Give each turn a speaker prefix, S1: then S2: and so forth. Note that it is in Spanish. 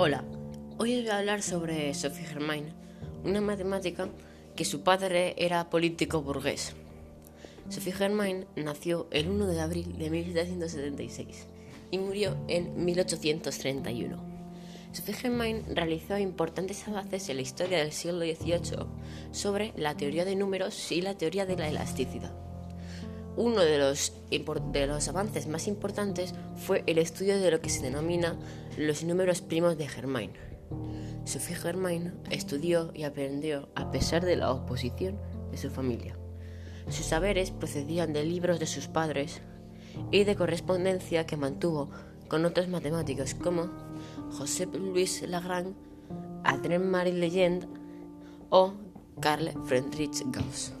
S1: Hola, hoy os voy a hablar sobre Sophie Germain, una matemática que su padre era político burgués. Sophie Germain nació el 1 de abril de 1776 y murió en 1831. Sophie Germain realizó importantes avances en la historia del siglo XVIII sobre la teoría de números y la teoría de la elasticidad. Uno de los, de los avances más importantes fue el estudio de lo que se denomina los números primos de Germain. Sophie Germain estudió y aprendió a pesar de la oposición de su familia. Sus saberes procedían de libros de sus padres y de correspondencia que mantuvo con otros matemáticos como Joseph Louis Lagrange, Adrien Marie Legend o Carl Friedrich Gauss.